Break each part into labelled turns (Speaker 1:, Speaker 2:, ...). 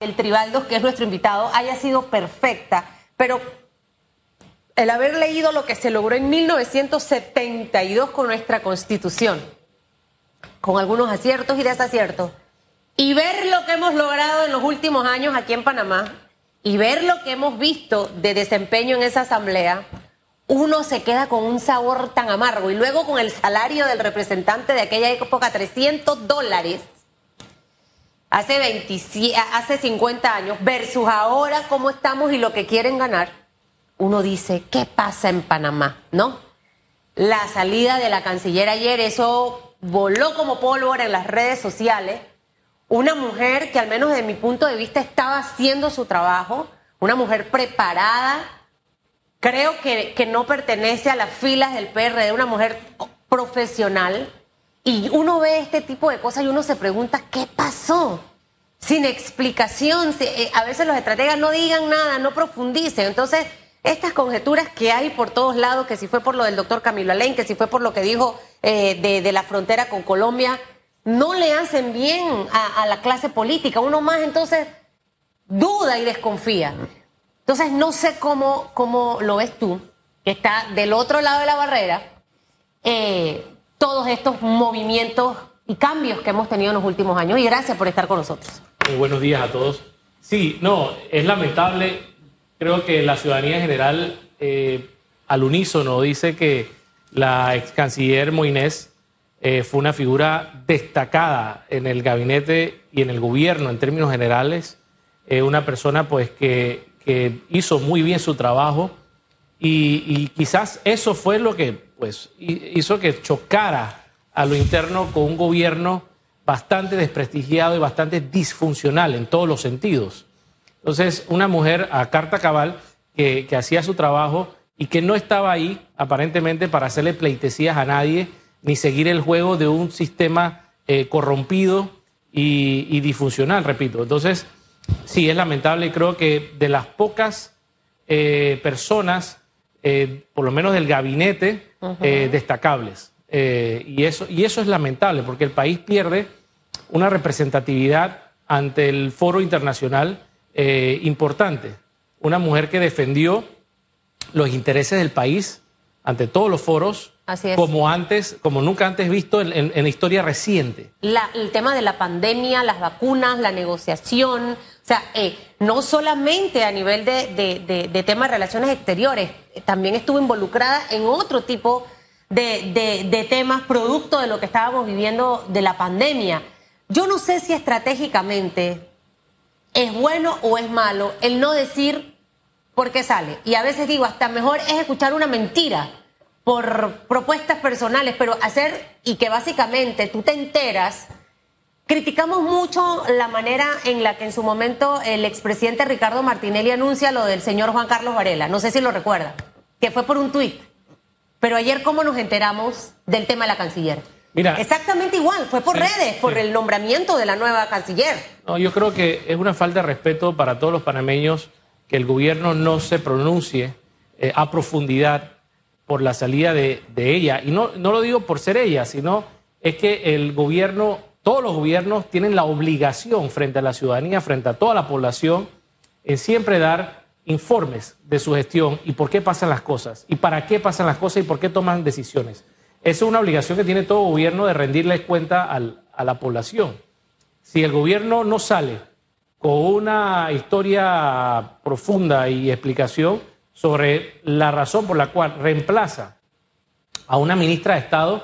Speaker 1: el Tribaldos, que es nuestro invitado, haya sido perfecta, pero el haber leído lo que se logró en 1972 con nuestra constitución, con algunos aciertos y desaciertos, y ver lo que hemos logrado en los últimos años aquí en Panamá, y ver lo que hemos visto de desempeño en esa asamblea, uno se queda con un sabor tan amargo. Y luego con el salario del representante de aquella época, 300 dólares, hace, 27, hace 50 años, versus ahora cómo estamos y lo que quieren ganar, uno dice, ¿qué pasa en Panamá? ¿No? La salida de la canciller ayer, eso voló como pólvora en las redes sociales. Una mujer que al menos desde mi punto de vista estaba haciendo su trabajo, una mujer preparada, creo que, que no pertenece a las filas del PRD, una mujer profesional. Y uno ve este tipo de cosas y uno se pregunta, ¿qué pasó? Sin explicación, eh, a veces los estrategas no digan nada, no profundicen. Entonces, estas conjeturas que hay por todos lados, que si fue por lo del doctor Camilo Alain, que si fue por lo que dijo eh, de, la frontera con Colombia, no le hacen bien a, la clase política. Uno más entonces duda y desconfía. Entonces no sé cómo, cómo lo ves tú, que está del otro lado de la barrera, eh, todos estos movimientos y cambios que hemos tenido en los últimos años. Y gracias por estar con nosotros.
Speaker 2: Buenos días a todos. Sí, no, es lamentable creo que la ciudadanía en general eh, al unísono dice que la ex canciller Moinés eh, fue una figura destacada en el gabinete y en el gobierno en términos generales, eh, una persona pues que, hizo muy bien su trabajo y, quizás eso fue lo que pues hizo que chocara a lo interno con un gobierno bastante desprestigiado y bastante disfuncional en todos los sentidos. Entonces, una mujer a carta cabal que, hacía su trabajo y que no estaba ahí aparentemente para hacerle pleitesías a nadie ni seguir el juego de un sistema eh, corrompido y, disfuncional, repito. Entonces, sí, es lamentable y creo que de las pocas eh, personas, eh, por lo menos del gabinete, destacables. y, eso, y eso es lamentable porque el país pierde una representatividad ante el foro internacional eh, importante. Una mujer que defendió los intereses del país ante todos los foros, como antes, como nunca antes visto en, la historia reciente.
Speaker 1: el tema de la pandemia, las vacunas, la negociación, o sea, eh, no solamente a nivel de, de, temas de relaciones exteriores, también estuvo involucrada en otro tipo de temas producto de lo que estábamos viviendo de la pandemia. Yo no sé si estratégicamente es bueno o es malo el no decir por qué sale. Y a veces digo, hasta mejor es escuchar una mentira por propuestas personales, pero hacer y que básicamente tú te enteras. Criticamos mucho la manera en la que en su momento el expresidente Ricardo Martinelli anuncia lo del señor Juan Carlos Varela. No sé si lo recuerda, que fue por un tuit. Pero ayer, ¿cómo nos enteramos del tema de la canciller? Exactamente igual, fue por redes, por el nombramiento de la nueva canciller.
Speaker 2: No, yo creo que es una falta de respeto para todos los panameños que el gobierno no se pronuncie eh, a profundidad por la salida de, ella. Y no, no lo digo por ser ella, sino es que el gobierno, todos los gobiernos tienen la obligación frente a la ciudadanía, frente a toda la población, en siempre dar informes de su gestión y por qué pasan las cosas, y para qué pasan las cosas y por qué toman decisiones. Esa es una obligación que tiene todo gobierno de rendirles cuenta a la población. Si el gobierno no sale con una historia profunda y explicación sobre la razón por la cual reemplaza a una ministra de Estado,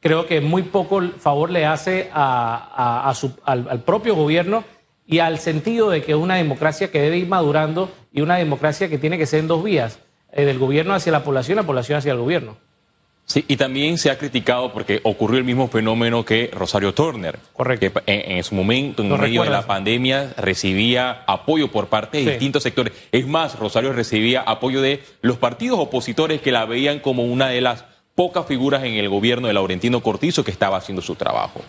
Speaker 2: creo que muy poco favor le hace al, propio gobierno y al sentido de que una democracia que debe ir madurando y una democracia que tiene que ser en dos vías, eh, del gobierno hacia la población, la población hacia el gobierno.
Speaker 3: Sí, y también se ha criticado porque ocurrió el mismo fenómeno que Rosario Turner.
Speaker 2: Correcto.
Speaker 3: Que en, su momento, en medio de la pandemia, recibía apoyo por parte de distintos sectores. Es más, Rosario recibía apoyo de los partidos opositores que la veían como una de las pocas figuras en el gobierno de Laurentino Cortizo que estaba haciendo su trabajo.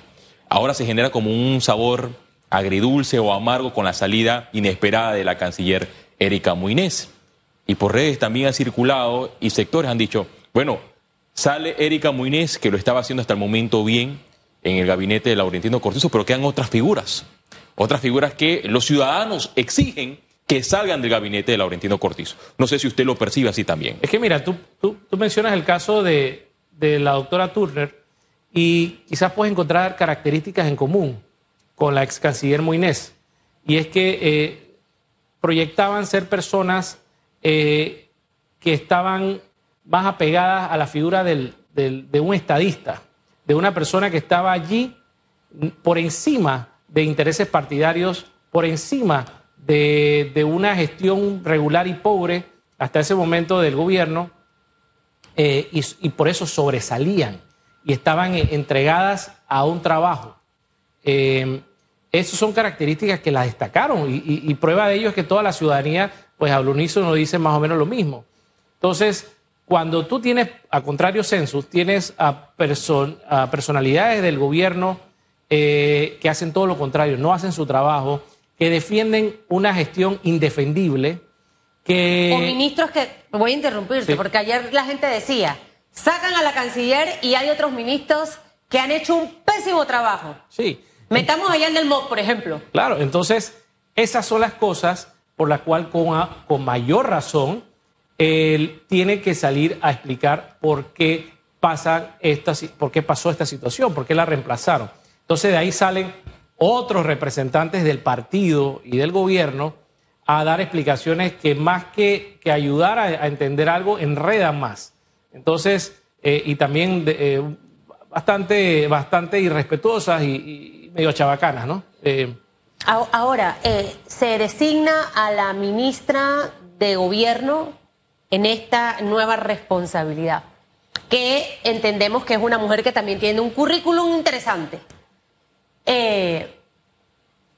Speaker 3: Ahora se genera como un sabor agridulce o amargo con la salida inesperada de la canciller Erika Muinés. Y por redes también ha circulado y sectores han dicho, bueno, Sale Erika Muñez, que lo estaba haciendo hasta el momento bien en el gabinete de Laurentino Cortizo, pero quedan otras figuras. otras figuras que los ciudadanos exigen que salgan del gabinete de Laurentino Cortizo. No sé si usted lo percibe así también.
Speaker 2: Es que mira, tú, tú, mencionas el caso de, la doctora Turner y quizás puedes encontrar características en común con la ex canciller Moines. Y es que eh, proyectaban ser personas eh, que estaban más apegadas a la figura de un estadista, de una persona que estaba allí por encima de intereses partidarios, por encima de, una gestión regular y pobre hasta ese momento del gobierno, eh, y, por eso sobresalían y estaban entregadas a un trabajo. Eh, esas son características que las destacaron y, prueba de ello es que toda la ciudadanía, pues al unísono dice más o menos lo mismo. Entonces, cuando tú tienes, a contrario census, tienes a, a personalidades del gobierno eh, que hacen todo lo contrario, no hacen su trabajo, que defienden una gestión indefendible, que...
Speaker 1: O ministros que, voy a interrumpirte, porque ayer la gente decía, sacan a la canciller y hay otros ministros que han hecho un pésimo trabajo.
Speaker 2: Sí.
Speaker 1: Metamos allá en el MOC, por ejemplo.
Speaker 2: Claro, entonces esas son las cosas por las cuales con, con mayor razón él tiene que salir a explicar por qué, pasa esta, por qué pasó esta situación, por qué la reemplazaron. Entonces de ahí salen otros representantes del partido y del gobierno a dar explicaciones que más que, que ayudar a, entender algo, enredan más. Entonces, eh, y también eh, bastante, bastante irrespetuosas y, medio chabacanas, ¿no?
Speaker 1: Eh, ahora, se designa a la ministra de Gobierno en esta nueva responsabilidad, que entendemos que es una mujer que también tiene un currículum interesante. Eh,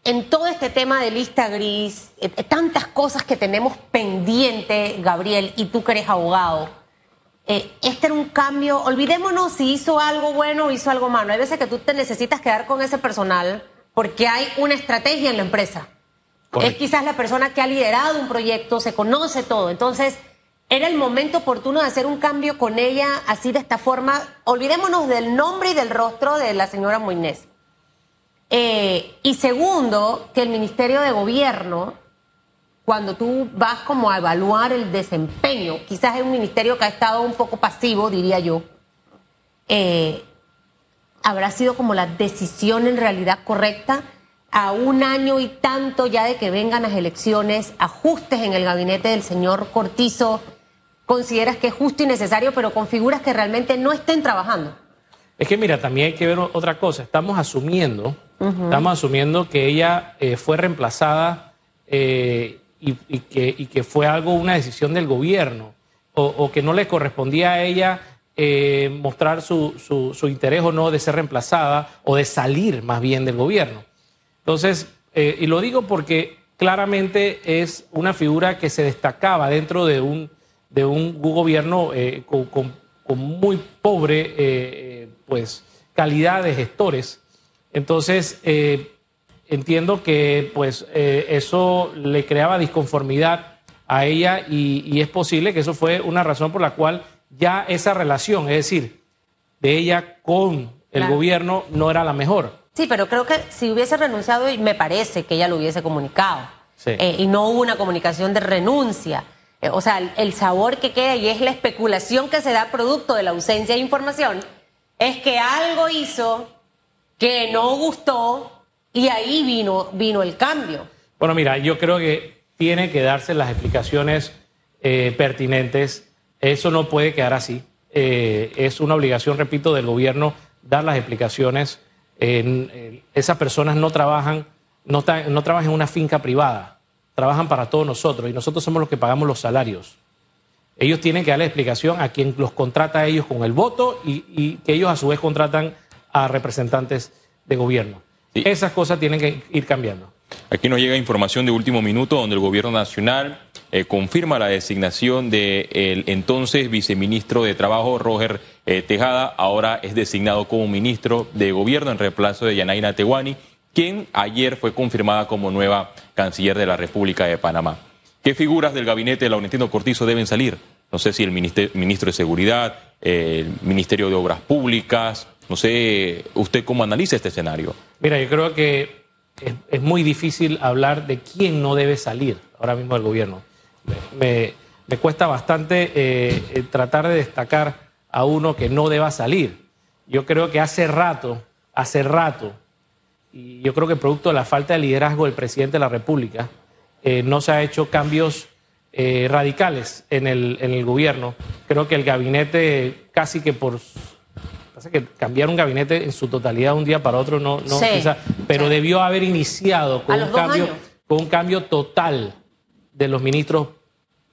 Speaker 1: en todo este tema de lista gris, eh, tantas cosas que tenemos pendiente, Gabriel, y tú que eres abogado, eh, este era un cambio, olvidémonos si hizo algo bueno o hizo algo malo. Hay veces que tú te necesitas quedar con ese personal porque hay una estrategia en la empresa. Es quizás la persona que ha liderado un proyecto, se conoce todo. Entonces, era el momento oportuno de hacer un cambio con ella así de esta forma. Olvidémonos del nombre y del rostro de la señora Moines. Eh, y segundo, que el Ministerio de Gobierno, cuando tú vas como a evaluar el desempeño, quizás es un ministerio que ha estado un poco pasivo, diría yo, eh, habrá sido como la decisión en realidad correcta a un año y tanto ya de que vengan las elecciones, ajustes en el gabinete del señor Cortizo, consideras que es justo y necesario, pero con figuras que realmente no estén trabajando.
Speaker 2: Es que mira, también hay que ver otra cosa. Estamos asumiendo, estamos asumiendo que ella eh, fue reemplazada eh, y, que, fue algo, una decisión del gobierno, o, que no le correspondía a ella eh, mostrar su, su, interés o no de ser reemplazada o de salir más bien del gobierno. Entonces, y lo digo porque claramente es una figura que se destacaba dentro de un, de un gobierno con, con, muy pobre pues calidad de gestores. Entonces, eh, entiendo que pues eh, eso le creaba disconformidad a ella y, es posible que eso fue una razón por la cual ya esa relación, es decir, de ella con el gobierno no era la mejor.
Speaker 1: Sí, pero creo que si hubiese renunciado, me parece que ella lo hubiese comunicado. Eh, y no hubo una comunicación de renuncia. O sea, el sabor que queda y es la especulación que se da producto de la ausencia de información es que algo hizo que no gustó y ahí vino, vino el cambio.
Speaker 2: Bueno, mira, yo creo que tiene que darse las explicaciones eh, pertinentes. Eso no puede quedar así. Eh, es una obligación, repito, del gobierno dar las explicaciones. esas personas no trabajan, no trabajan en una finca privada, trabajan para todos nosotros y nosotros somos los que pagamos los salarios. Ellos tienen que darle explicación a quien los contrata a ellos con el voto y, que ellos a su vez contratan a representantes de gobierno. Esas cosas tienen que ir cambiando.
Speaker 3: Aquí nos llega información de último minuto donde el gobierno nacional eh, confirma la designación del entonces viceministro de Trabajo, Roger eh, Tejada, ahora es designado como ministro de Gobierno en reemplazo de Yanaina Tehuani, quien ayer fue confirmada como nueva canciller de la República de Panamá. ¿Qué figuras del gabinete de Laurentino Cortizo deben salir? No sé si el ministro de Seguridad, el Ministerio de Obras Públicas, no sé, ¿usted cómo analiza este escenario?
Speaker 2: Mira, yo creo que es, muy difícil hablar de quién no debe salir ahora mismo del gobierno. Me, cuesta bastante eh, eh, tratar de destacar a uno que no deba salir. Yo creo que hace rato, hace rato, y yo creo que producto de la falta de liderazgo del presidente de la República, eh, no se ha hecho cambios radicales en el, en el gobierno. Creo que el gabinete casi que por Pasa que cambiar un gabinete en su totalidad de un día para otro no, no pero debió haber iniciado con un, cambio, con un cambio total de los ministros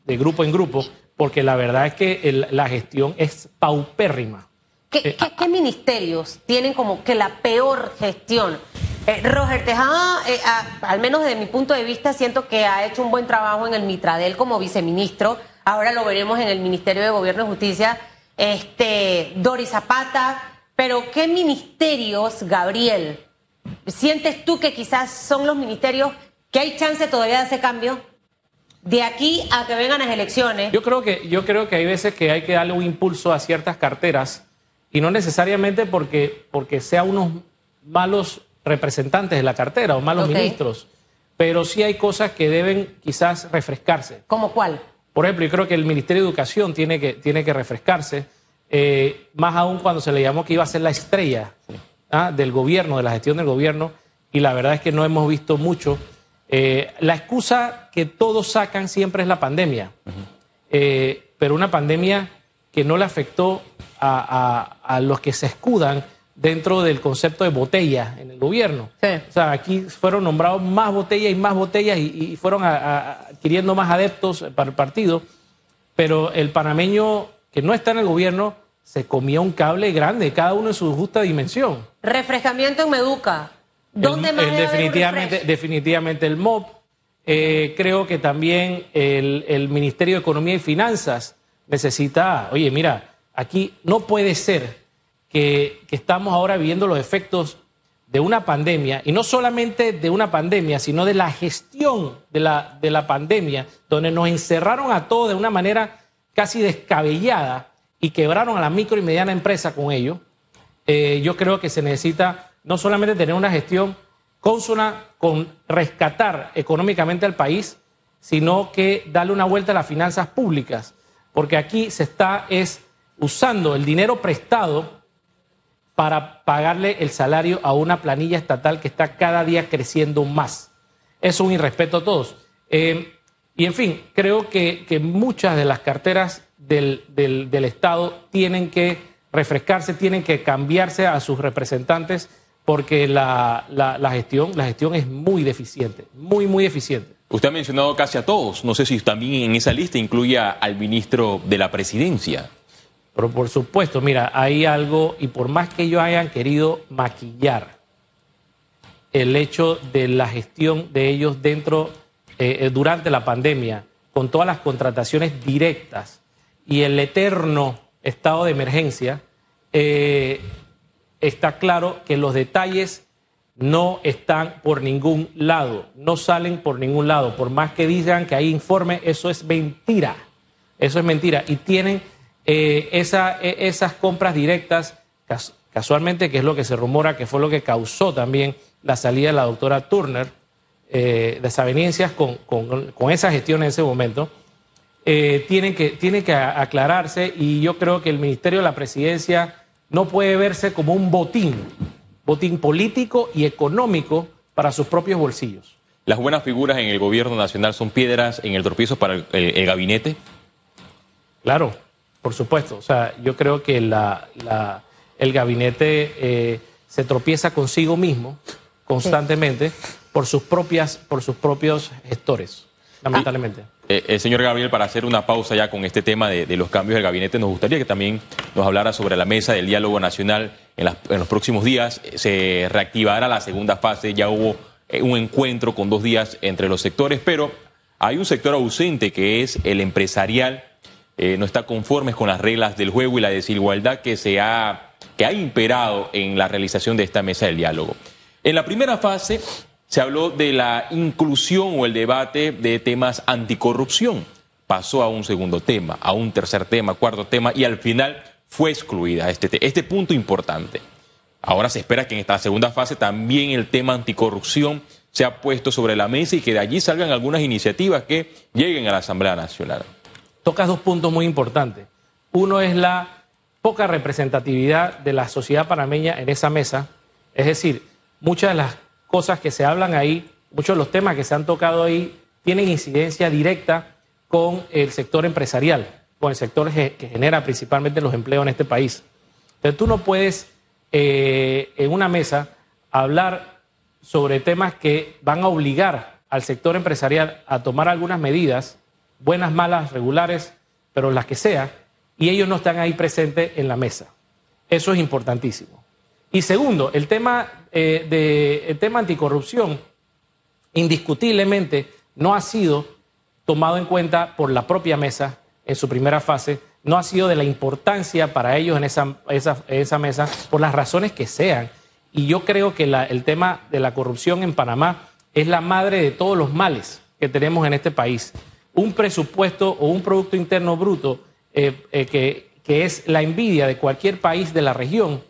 Speaker 2: de grupo en grupo, porque la verdad es que la gestión es paupérrima.
Speaker 1: ¿Qué, eh, ministerios tienen como que la peor gestión? Eh, Roger Tejada, eh, al menos desde mi punto de vista, siento que ha hecho un buen trabajo en el Mitradel como viceministro. Ahora lo veremos en el Ministerio de Gobierno y Justicia este, Doris Zapata, pero ¿qué ministerios, Gabriel, sientes tú que quizás son los ministerios que hay chance todavía de hacer cambio? De aquí a que vengan las elecciones.
Speaker 2: Yo creo que, yo creo que hay veces que hay que darle un impulso a ciertas carteras y no necesariamente porque, porque sea unos malos representantes de la cartera o malos ministros, pero sí hay cosas que deben quizás refrescarse.
Speaker 1: ¿Cómo cuál?
Speaker 2: Por ejemplo, yo creo que el Ministerio de Educación tiene que, tiene que refrescarse, eh, más aún cuando se le llamó que iba a ser la estrella ¿ah? del gobierno, de la gestión del gobierno, y la verdad es que no hemos visto mucho. Eh, la excusa que todos sacan siempre es la pandemia, eh, pero una pandemia que no le afectó a, a los que se escudan dentro del concepto de botella en el gobierno. O sea, aquí fueron nombrados más botellas y más botellas y, fueron adquiriendo más adeptos para el partido, pero el panameño que no está en el gobierno se comía un cable grande, cada uno en su justa dimensión.
Speaker 1: Refrescamiento en Meduca. ¿Dónde más
Speaker 2: definitivamente, definitivamente el MOP. Eh, creo que también el, el Ministerio de Economía y Finanzas necesita, oye, mira, aquí no puede ser que, estamos ahora viviendo los efectos de una pandemia, y no solamente de una pandemia, sino de la gestión de la, de la pandemia, donde nos encerraron a todos de una manera casi descabellada y quebraron a la micro y mediana empresa con ello, eh, yo creo que se necesita no solamente tener una gestión consona con rescatar económicamente al país, sino que darle una vuelta a las finanzas públicas, porque aquí se está es usando el dinero prestado para pagarle el salario a una planilla estatal que está cada día creciendo más. Es un irrespeto a todos. Eh, y en fin, creo que, muchas de las carteras del, Estado tienen que refrescarse, tienen que cambiarse a sus representantes porque la, gestión, la gestión es muy deficiente, muy, muy eficiente.
Speaker 3: Usted ha mencionado casi a todos. No sé si también en esa lista incluye al ministro de la Presidencia.
Speaker 2: Pero por supuesto, mira, hay algo, y por más que ellos hayan querido maquillar el hecho de la gestión de ellos dentro, eh, eh, durante la pandemia, con todas las contrataciones directas y el eterno estado de emergencia, eh, está claro que los detalles no están por ningún lado, no salen por ningún lado. Por más que digan que hay informe, eso es mentira. Eso es mentira. Y tienen eh, esa, e, esas compras directas, casualmente, que es lo que se rumora, que fue lo que causó también la salida de la doctora Turner, eh, desavenencias con, con, esa gestión en ese momento, eh, tienen, que, tienen que aclararse y yo creo que el Ministerio de la Presidencia no puede verse como un botín, botín político y económico para sus propios bolsillos.
Speaker 3: ¿Las buenas figuras en el gobierno nacional son piedras en el tropiezo para el gabinete?
Speaker 2: Claro, por supuesto, o sea, yo creo que la, el gabinete eh, se tropieza consigo mismo constantemente por sus propias, por sus propios gestores, lamentablemente.
Speaker 3: Eh, eh, señor Gabriel, para hacer una pausa ya con este tema de, los cambios del gabinete, nos gustaría que también nos hablara sobre la mesa del diálogo nacional. En, en los próximos días se reactivará la segunda fase, ya hubo un encuentro con dos días entre los sectores, pero hay un sector ausente que es el empresarial eh, no está conformes con las reglas del juego y la desigualdad que, se ha, que ha imperado en la realización de esta mesa del diálogo. En la primera fase se habló de la inclusión o el debate de temas anticorrupción. Pasó a un segundo tema, a un tercer tema, cuarto tema y al final fue excluida este, este punto importante. Ahora se espera que en esta segunda fase también el tema anticorrupción sea puesto sobre la mesa y que de allí salgan algunas iniciativas que lleguen a la Asamblea Nacional.
Speaker 2: Tocas dos puntos muy importantes. Uno es la poca representatividad de la sociedad panameña en esa mesa. Es decir, muchas de las cosas que se hablan ahí, muchos de los temas que se han tocado ahí, tienen incidencia directa con el sector empresarial, con el sector que genera principalmente los empleos en este país. Entonces tú no puedes eh, en una mesa hablar sobre temas que van a obligar al sector empresarial a tomar algunas medidas, buenas, malas, regulares, pero las que sea, y ellos no están ahí presentes en la mesa. Eso es importantísimo. Y segundo, el tema, eh, de, el tema anticorrupción indiscutiblemente no ha sido tomado en cuenta por la propia mesa en su primera fase no ha sido de la importancia para ellos en esa, esa, mesa por las razones que sean. Y yo creo que el tema de la corrupción en Panamá es la madre de todos los males que tenemos en este país. Un presupuesto o un Producto Interno Bruto eh, eh, que, que es la envidia de cualquier país de la región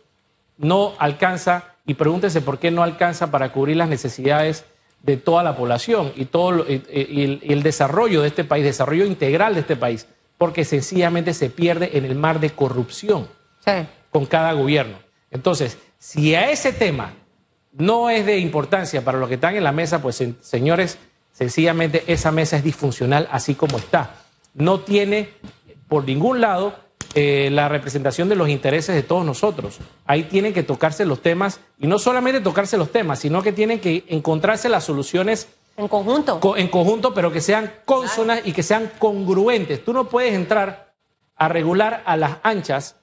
Speaker 2: no alcanza, y pregúntese por qué no alcanza para cubrir las necesidades de toda la población y, todo, y el desarrollo de este país, desarrollo integral de este país porque sencillamente se pierde en el mar de corrupción con cada gobierno. Entonces, si a ese tema no es de importancia para los que están en la mesa, pues señores, sencillamente esa mesa es disfuncional así como está. No tiene por ningún lado eh, la representación de los intereses de todos nosotros. Ahí tienen que tocarse los temas, y no solamente tocarse los temas, sino que tienen que encontrarse las soluciones
Speaker 1: en conjunto.
Speaker 2: en conjunto, pero que sean consonas y que sean congruentes. Tú no puedes entrar a regular a las anchas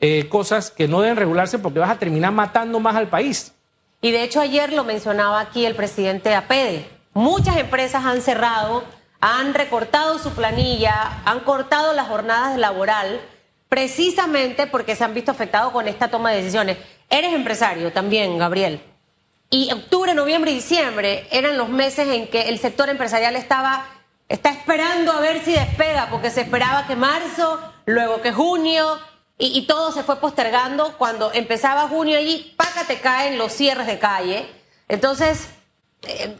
Speaker 2: eh, cosas que no deben regularse porque vas a terminar matando más al país.
Speaker 1: Y de hecho ayer lo mencionaba aquí el presidente APEDE. Muchas empresas han cerrado, han recortado su planilla, han cortado las jornadas laboral, precisamente porque se han visto afectados con esta toma de decisiones. Eres empresario también, Gabriel. Y octubre, noviembre y diciembre eran los meses en que el sector empresarial estaba está esperando a ver si despega, porque se esperaba que marzo, luego que junio, y, todo se fue postergando. Cuando empezaba junio allí, paca te caen los cierres de calle. Entonces,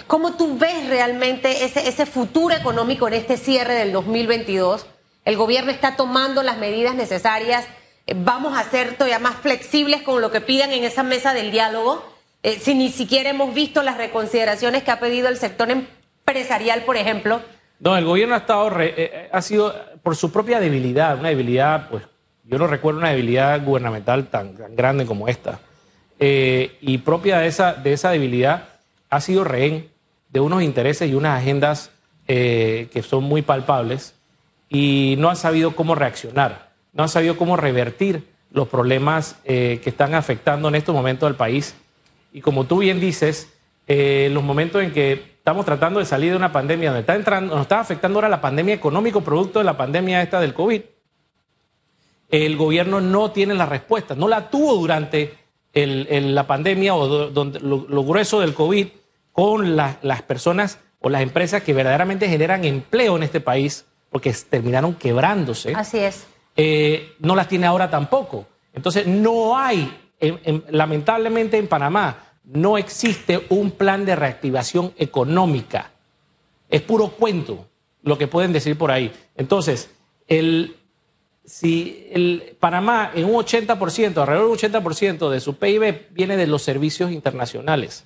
Speaker 1: ¿cómo tú ves realmente ese, ese futuro económico en este cierre del 2022? El gobierno está tomando las medidas necesarias. Eh, vamos a ser todavía más flexibles con lo que pidan en esa mesa del diálogo eh, si ni siquiera hemos visto las reconsideraciones que ha pedido el sector empresarial, por ejemplo.
Speaker 2: No, el gobierno ha estado, eh, eh, ha sido por su propia debilidad, una debilidad, pues yo no recuerdo una debilidad gubernamental tan, grande como esta. y propia de esa, de esa debilidad ha sido rehén de unos intereses y unas agendas que son muy palpables y no ha sabido cómo reaccionar, no ha sabido cómo revertir los problemas que están afectando en estos momentos al país. Y como tú bien dices, eh, los momentos en que estamos tratando de salir de una pandemia, donde está entrando, nos está afectando ahora la pandemia económico producto de la pandemia esta del COVID, el gobierno no tiene la respuesta, no la tuvo durante la pandemia o donde, lo, grueso del COVID con las personas o las empresas que verdaderamente generan empleo en este país, porque terminaron quebrándose.
Speaker 1: Así es.
Speaker 2: Eh, no las tiene ahora tampoco. Entonces, no hay lamentablemente en Panamá no existe un plan de reactivación económica. Es puro cuento lo que pueden decir por ahí. Entonces, el, si el Panamá en un 80%, alrededor de un 80% de su PIB viene de los servicios internacionales.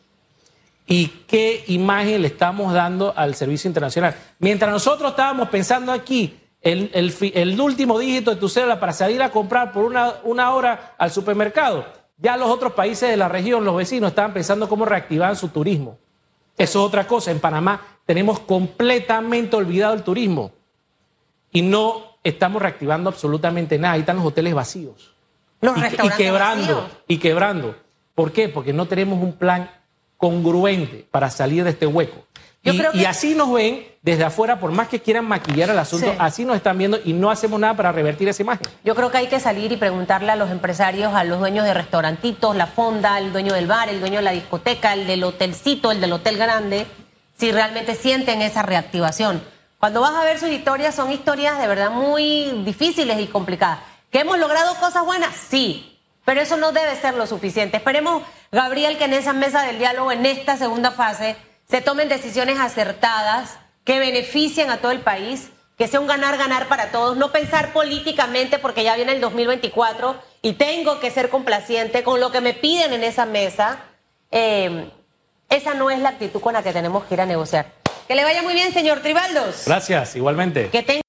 Speaker 2: ¿Y qué imagen le estamos dando al servicio internacional? Mientras nosotros estábamos pensando aquí el, el, último dígito de tu cédula para salir a comprar por una, una hora al supermercado, ya los otros países de la región, los vecinos, estaban pensando cómo reactivar su turismo. Eso es otra cosa. En Panamá tenemos completamente olvidado el turismo y no estamos reactivando absolutamente nada. Ahí están los hoteles vacíos.
Speaker 1: Los y,
Speaker 2: y quebrando, y quebrando. ¿Por qué? Porque no tenemos un plan congruente para salir de este hueco. Y, así nos ven desde afuera, por más que quieran maquillar el asunto, así nos están viendo y no hacemos nada para revertir esa imagen.
Speaker 1: Yo creo que hay que salir y preguntarle a los empresarios, a los dueños de restaurantitos, la fonda, el dueño del bar, el dueño de la discoteca, el del hotelcito, el del hotel grande, si realmente sienten esa reactivación. Cuando vas a ver sus historias, son historias de verdad muy difíciles y complicadas. ¿Que hemos logrado cosas buenas? Sí, Pero eso no debe ser lo suficiente. Esperemos, Gabriel, que en esa mesa del diálogo, en esta segunda fase, se tomen decisiones acertadas que beneficien a todo el país, que sea un ganar-ganar para todos, no pensar políticamente porque ya viene el 2024 y tengo que ser complaciente con lo que me piden en esa mesa. Eh, esa no es la actitud con la que tenemos que ir a negociar. Que le vaya muy bien, señor Tribaldos.
Speaker 2: Gracias, igualmente.
Speaker 1: Que